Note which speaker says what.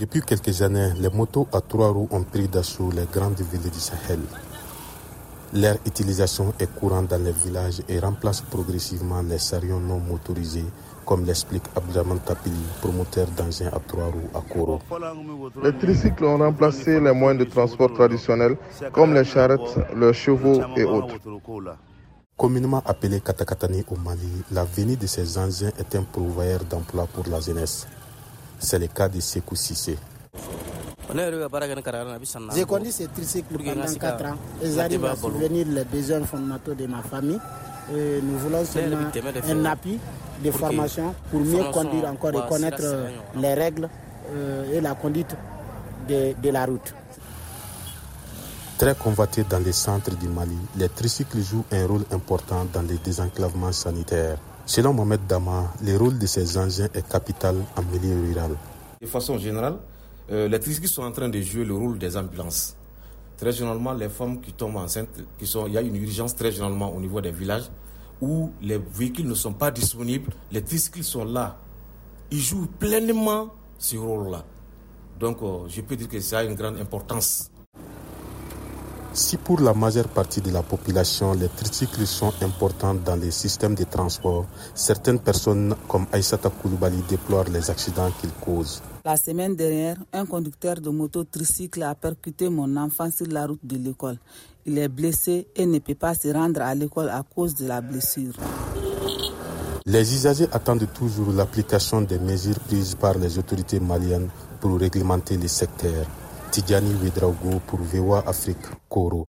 Speaker 1: Depuis quelques années, les motos à trois roues ont pris d'assaut les grandes villes du Sahel. Leur utilisation est courante dans les villages et remplace progressivement les chariots non motorisés, comme l'explique Abdraman Tapili, promoteur d'engins à trois roues à Koro.
Speaker 2: Les tricycles ont remplacé les moyens de transport traditionnels, comme les charrettes, les chevaux et autres.
Speaker 1: Communément appelé Katakatani au Mali, la venue de ces engins est un pourvoyeur d'emploi pour la jeunesse. C'est le cas de Sekou Sissé.
Speaker 3: J'ai conduit ces tricycles pendant 4 ans et j'arrive à subvenir les besoins fondamentaux de ma famille. Et nous voulons seulement un appui de formation pour mieux conduire encore et connaître les règles et la conduite de, de la route.
Speaker 1: Très convoités dans les centres du Mali, les tricycles jouent un rôle important dans le désenclavement sanitaire. Selon Mohamed Dama, le rôle de ces engins est capital en milieu rural.
Speaker 4: De façon générale, euh, les tricycles sont en train de jouer le rôle des ambulances. Très généralement, les femmes qui tombent enceintes, qui sont, il y a une urgence très généralement au niveau des villages où les véhicules ne sont pas disponibles, les tricycles sont là. Ils jouent pleinement ce rôle-là. Donc, euh, je peux dire que ça a une grande importance.
Speaker 1: Si pour la majeure partie de la population, les tricycles sont importants dans les systèmes de transport, certaines personnes comme Aïssata Koulibaly déplorent les accidents qu'ils causent.
Speaker 5: La semaine dernière, un conducteur de moto tricycle a percuté mon enfant sur la route de l'école. Il est blessé et ne peut pas se rendre à l'école à cause de la blessure.
Speaker 1: Les usagers attendent toujours l'application des mesures prises par les autorités maliennes pour réglementer les secteurs. Tijani Ouédraogo pour VOA Afrique Coro